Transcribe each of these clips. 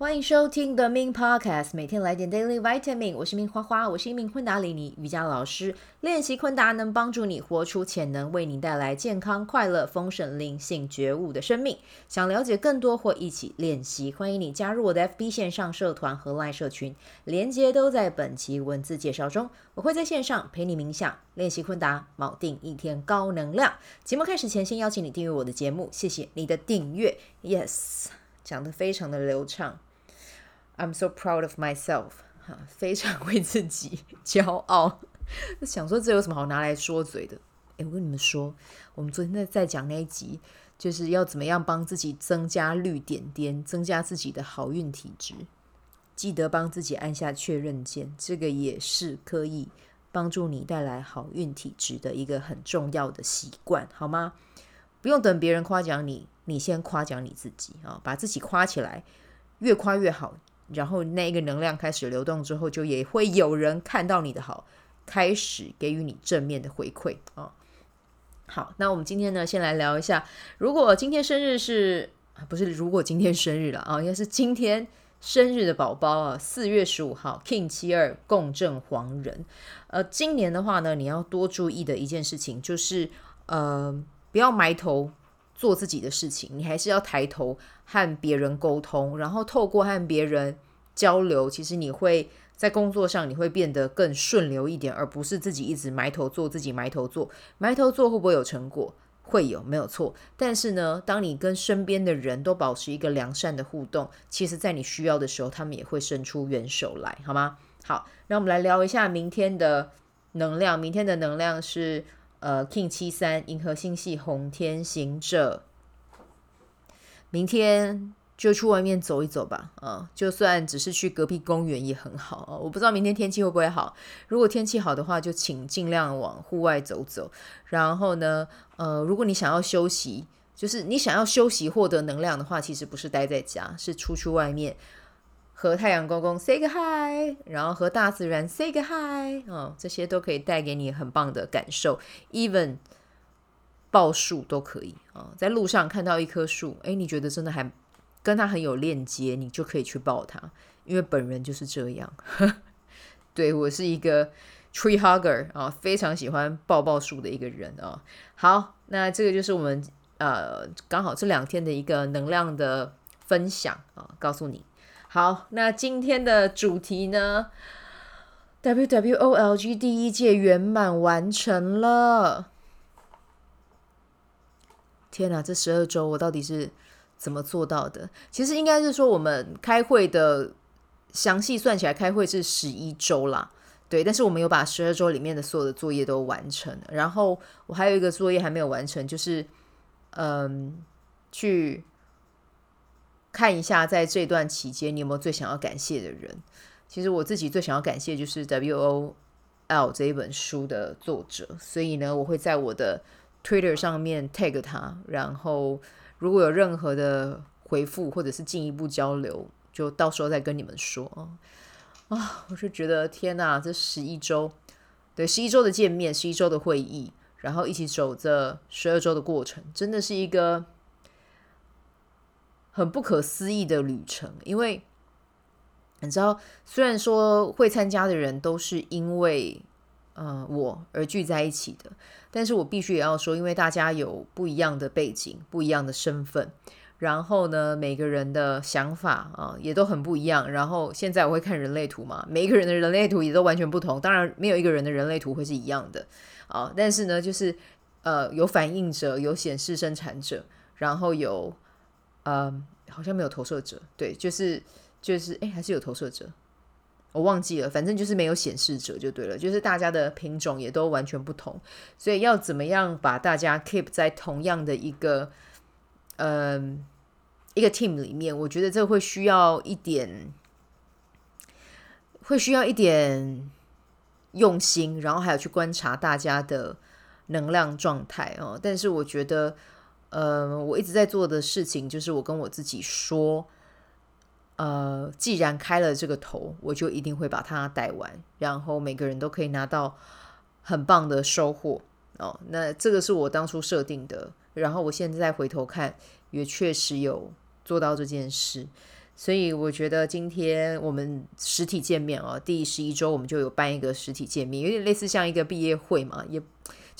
欢迎收听 The Min Podcast，每天来点 Daily Vitamin。我是 Min 花花，我是一名昆达里尼瑜伽老师。练习昆达能帮助你活出潜能，为你带来健康、快乐、丰盛、灵性觉悟的生命。想了解更多或一起练习，欢迎你加入我的 FB 线上社团和 LINE 社群，连接都在本期文字介绍中。我会在线上陪你冥想、练习昆达，锚定一天高能量。节目开始前，先邀请你订阅我的节目，谢谢你的订阅。Yes，讲得非常的流畅。I'm so proud of myself，哈，非常为自己骄傲。想说这有什么好拿来说嘴的？诶，我跟你们说，我们昨天在在讲那一集，就是要怎么样帮自己增加绿点点，增加自己的好运体质。记得帮自己按下确认键，这个也是可以帮助你带来好运体质的一个很重要的习惯，好吗？不用等别人夸奖你，你先夸奖你自己啊，把自己夸起来，越夸越好。然后那一个能量开始流动之后，就也会有人看到你的好，开始给予你正面的回馈啊、好，那我们今天呢，先来聊一下，如果今天生日是，不是如果今天生日了啊，应该是今天生日的宝宝啊，四月十五号，King 七二共振黄人。呃，今年的话呢，你要多注意的一件事情就是，呃，不要埋头。做自己的事情，你还是要抬头和别人沟通，然后透过和别人交流，其实你会在工作上你会变得更顺流一点，而不是自己一直埋头做，自己埋头做，埋头做会不会有成果？会有，没有错。但是呢，当你跟身边的人都保持一个良善的互动，其实在你需要的时候，他们也会伸出援手来，好吗？好，那我们来聊一下明天的能量。明天的能量是。呃，King 七三银河星系红天行者，明天就去外面走一走吧。啊、就算只是去隔壁公园也很好啊。我不知道明天天气会不会好，如果天气好的话，就请尽量往户外走走。然后呢，呃，如果你想要休息，就是你想要休息获得能量的话，其实不是待在家，是出去外面。和太阳公公 say 个 hi，然后和大自然 say 个 hi，哦，这些都可以带给你很棒的感受。even 抱树都可以啊，哦，在路上看到一棵树，诶，你觉得真的还跟它很有链接，你就可以去抱它，因为本人就是这样。对，我是一个 tree hugger 啊，非常喜欢抱抱树的一个人啊，哦。好，那这个就是我们呃刚好这两天的一个能量的分享啊，告诉你。好，那今天的主题呢？WWOLG 第一届圆满完成了。天哪，这十二周我到底是怎么做到的？其实应该是说，我们开会的详细算起来，开会是十一周啦。对，但是我们有把十二周里面的所有的作业都完成。然后我还有一个作业还没有完成，就是嗯，去。看一下，在这段期间，你有没有最想要感谢的人？其实我自己最想要感谢就是 WOL 这一本书的作者，所以呢，我会在我的 Twitter 上面 tag 他，然后如果有任何的回复或者是进一步交流，就到时候再跟你们说啊。我是觉得天哪，这十一周，对，十一周的见面，十一周的会议，然后一起走这十二周的过程，真的是一个。很不可思议的旅程，因为你知道，虽然说会参加的人都是因为呃我而聚在一起的，但是我必须也要说，因为大家有不一样的背景、不一样的身份，然后呢，每个人的想法啊、也都很不一样。然后现在我会看人类图嘛，每一个人的人类图也都完全不同，当然没有一个人的人类图会是一样的啊、但是呢，就是呃有反应者、有显示生产者，然后有。嗯，好像没有投射者，对，就是就是，哎，还是有投射者，我忘记了，反正就是没有显示者就对了，就是大家的品种也都完全不同，所以要怎么样把大家 keep 在同样的一个嗯一个 team 里面，我觉得这会需要一点，会需要一点用心，然后还有去观察大家的能量状态哦，但是我觉得。呃，我一直在做的事情就是我跟我自己说，呃，既然开了这个头，我就一定会把它带完，然后每个人都可以拿到很棒的收获哦。那这个是我当初设定的，然后我现在回头看，也确实有做到这件事，所以我觉得今天我们实体见面哦，第十一周我们就有办一个实体见面，有点类似像一个毕业会嘛，也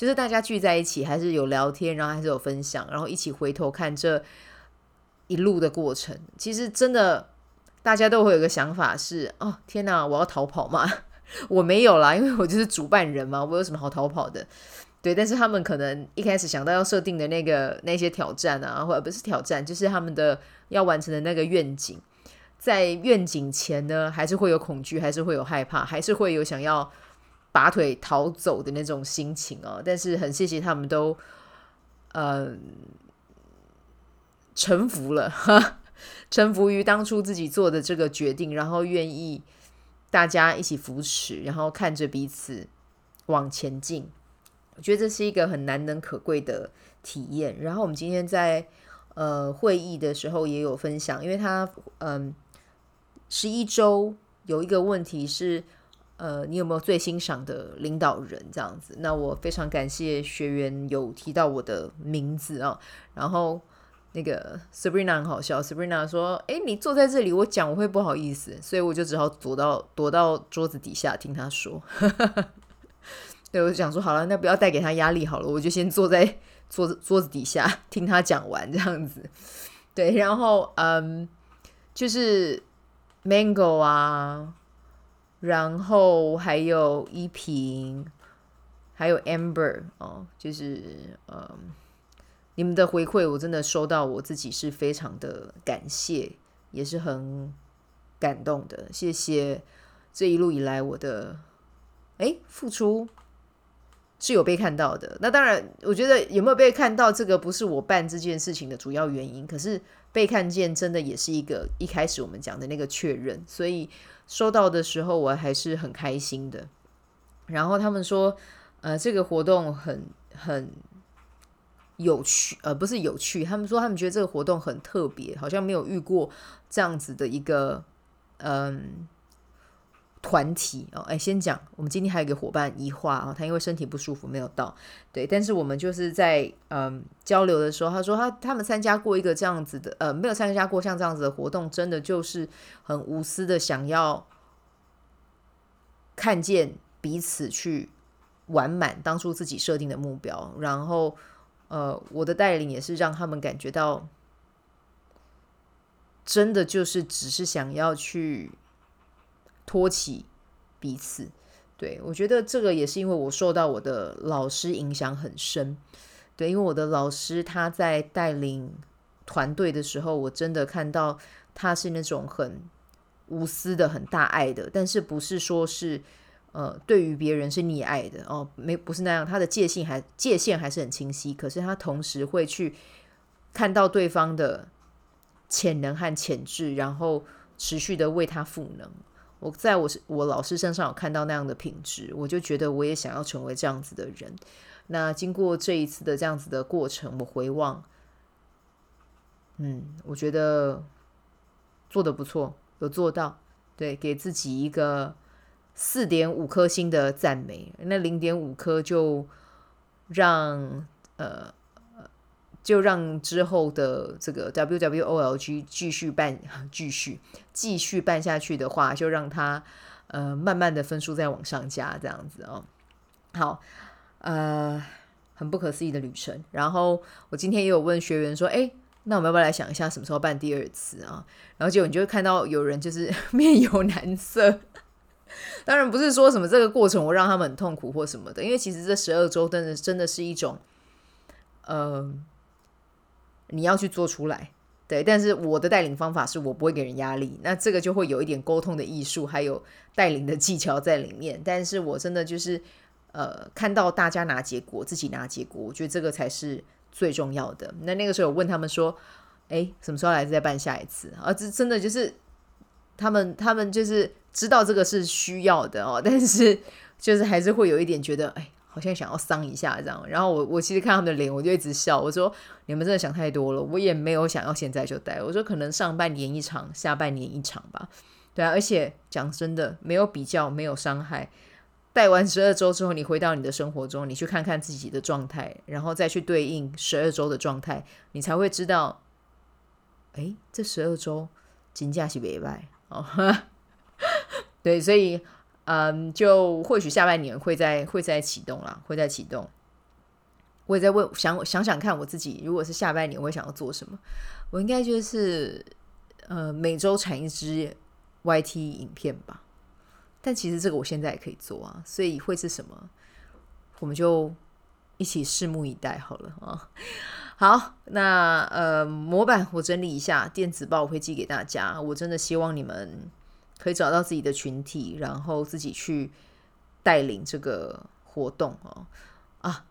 就是大家聚在一起，还是有聊天，然后还是有分享，然后一起回头看这一路的过程。其实真的，大家都会有个想法是：哦，天哪，我要逃跑吗？我没有啦，因为我就是主办人嘛，我有什么好逃跑的？对，但是他们可能一开始想到要设定的那个那些挑战啊，或者不是挑战，就是他们的要完成的那个愿景。在愿景前呢，还是会有恐惧，还是会有害怕，还是会有想要拔腿逃走的那种心情哦。但是很谢谢他们都，呃，臣服了，哈，臣服于当初自己做的这个决定，然后愿意大家一起扶持，然后看着彼此往前进。我觉得这是一个很难能可贵的体验。然后我们今天在呃会议的时候也有分享，因为他嗯。十一周有一个问题是，呃，你有没有最欣赏的领导人？这样子，那我非常感谢学员有提到我的名字啊。然后那个 Sabrina 很好笑，Sabrina 说：“诶，你坐在这里，我讲我会不好意思，所以我就只好躲到躲到桌子底下听他说。”对，我就想说好了，那不要带给他压力好了，我就先坐在桌子桌子底下听他讲完这样子。对，然后嗯，就是。Mango 啊，然后还有依萍，还有 Amber 哦，就是嗯，你们的回馈我真的收到，我自己是非常的感谢，也是很感动的。谢谢这一路以来我的哎付出是有被看到的。那当然，我觉得有没有被看到，这个不是我办这件事情的主要原因，可是。被看见真的也是一个一开始我们讲的那个确认，所以收到的时候我还是很开心的。然后他们说，呃，这个活动很很有趣，呃，不是有趣，他们说他们觉得这个活动很特别，好像没有遇过这样子的一个，嗯。团体哦，哎，先讲，我们今天还有一个伙伴一化啊，他因为身体不舒服没有到，对，但是我们就是在嗯交流的时候，他说他他们参加过一个这样子的，呃，没有参加过像这样子的活动，真的就是很无私的想要看见彼此去完满当初自己设定的目标，然后呃，我的带领也是让他们感觉到，真的就是只是想要去。托起彼此，对，我觉得这个也是因为我受到我的老师影响很深，对，因为我的老师他在带领团队的时候，我真的看到他是那种很无私的、很大爱的，但是不是说是呃对于别人是溺爱的哦，没不是那样，他的界限还界限还是很清晰，可是他同时会去看到对方的潜能和潜质，然后持续的为他赋能。我在我我老师身上有看到那样的品质，我就觉得我也想要成为这样子的人。那经过这一次的这样子的过程，我回望，嗯，我觉得做得不错，有做到，对，给自己一个四点五颗星的赞美。那零点五颗就让呃。就让之后的这个 WWOLG 继续办，继续继续办下去的话，就让他呃慢慢的分数再往上加，这样子哦。好，呃，很不可思议的旅程。然后我今天也有问学员说，哎，那我们要不要来想一下什么时候办第二次啊？然后结果你就会看到有人就是 面有难色。当然不是说什么这个过程我让他们很痛苦或什么的，因为其实这十二周真的真的是一种，嗯、呃。你要去做出来，对，但是我的带领方法是我不会给人压力，那这个就会有一点沟通的艺术，还有带领的技巧在里面。但是我真的就是，呃，看到大家拿结果，自己拿结果，我觉得这个才是最重要的。那那个时候我问他们说，哎，什么时候来再办下一次？啊，这真的就是他们，他们就是知道这个是需要的哦，但是就是还是会有一点觉得，哎。好像想要桑一下这样，然后我我其实看他们的脸，我就一直笑。我说你们真的想太多了，我也没有想要现在就带。我说可能上半年一场，下半年一场吧。对啊，而且讲真的，没有比较，没有伤害。带完十二周之后，你回到你的生活中，你去看看自己的状态，然后再去对应十二周的状态，你才会知道，哎，这十二周。金价是袂歹哦。对，所以嗯，就或许下半年会再会再启动啦，会再启动。我也在问，想想想看，我自己如果是下半年，我会想要做什么？我应该就是呃，每周产一支 YT 影片吧。但其实这个我现在也可以做啊，所以会是什么？我们就一起拭目以待好了啊。好，那呃，模板我整理一下，电子报我会寄给大家。我真的希望你们可以找到自己的群体，然后自己去带领这个活动哦。啊。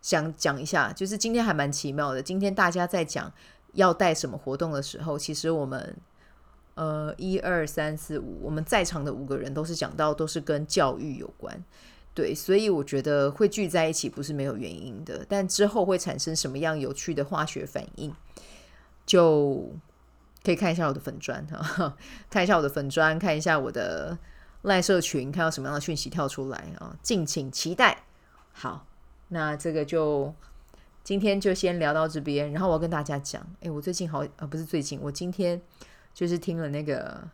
想讲一下，就是今天还蛮奇妙的。今天大家在讲要带什么活动的时候，其实我们呃一二三四五，我们在场的五个人都是讲到都是跟教育有关，对，所以我觉得会聚在一起不是没有原因的。但之后会产生什么样有趣的化学反应，就可以看一下我的粉砖哈，看一下我的粉砖，看一下我的赖社群，看到什么样的讯息跳出来啊，敬请期待。好。那这个就今天就先聊到这边，然后我要跟大家讲，哎，我最近好呃，不是最近，我今天就是听了那个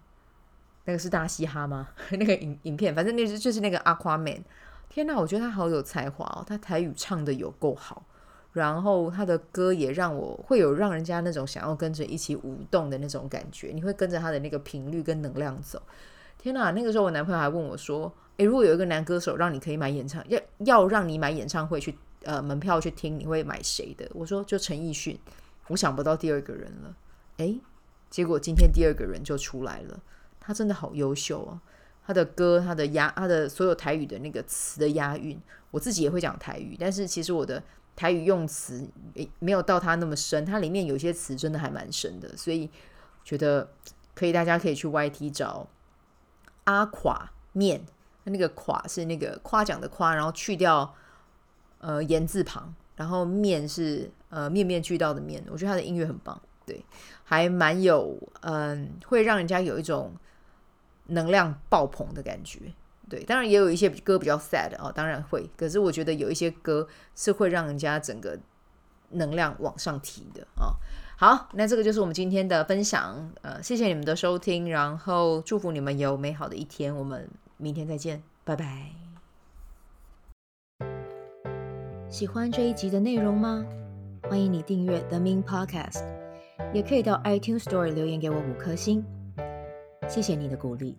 那个是大嘻哈吗？那个影影片，反正那是就是那个 Aquaman。天哪，我觉得他好有才华哦，他台语唱的有够好，然后他的歌也让我会有让人家那种想要跟着一起舞动的那种感觉，你会跟着他的那个频率跟能量走。天哪，那个时候我男朋友还问我说。诶，如果有一个男歌手让你可以买演唱要要让你买演唱会去呃门票去听，你会买谁的？我说就陈奕迅，我想不到第二个人了。诶，结果今天第二个人就出来了，他真的好优秀哦！他的歌，他的押，他的所有台语的那个词的押韵，我自己也会讲台语，但是其实我的台语用词诶没有到它那么深，它里面有些词真的还蛮深的，所以觉得可以，大家可以去 YT 找阿垮面。那个垮是那个夸奖的夸，然后去掉呃言字旁，然后面是呃面面俱到的面。我觉得他的音乐很棒，对，还蛮有嗯、会让人家有一种能量爆棚的感觉。对，当然也有一些歌比较 sad、哦，当然会。可是我觉得有一些歌是会让人家整个能量往上提的啊、哦。好，那这个就是我们今天的分享。呃，谢谢你们的收听，然后祝福你们有美好的一天。我们。明天再见，拜拜。喜欢这一集的内容吗？欢迎你订阅 The Min Podcast，也可以到 iTunes Store 留言给我五颗星，谢谢你的鼓励。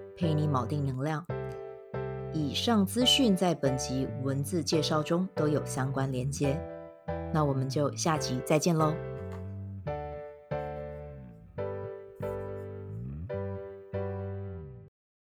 陪你铆定能量。以上资讯在本集文字介绍中都有相关连接。那我们就下集再见喽。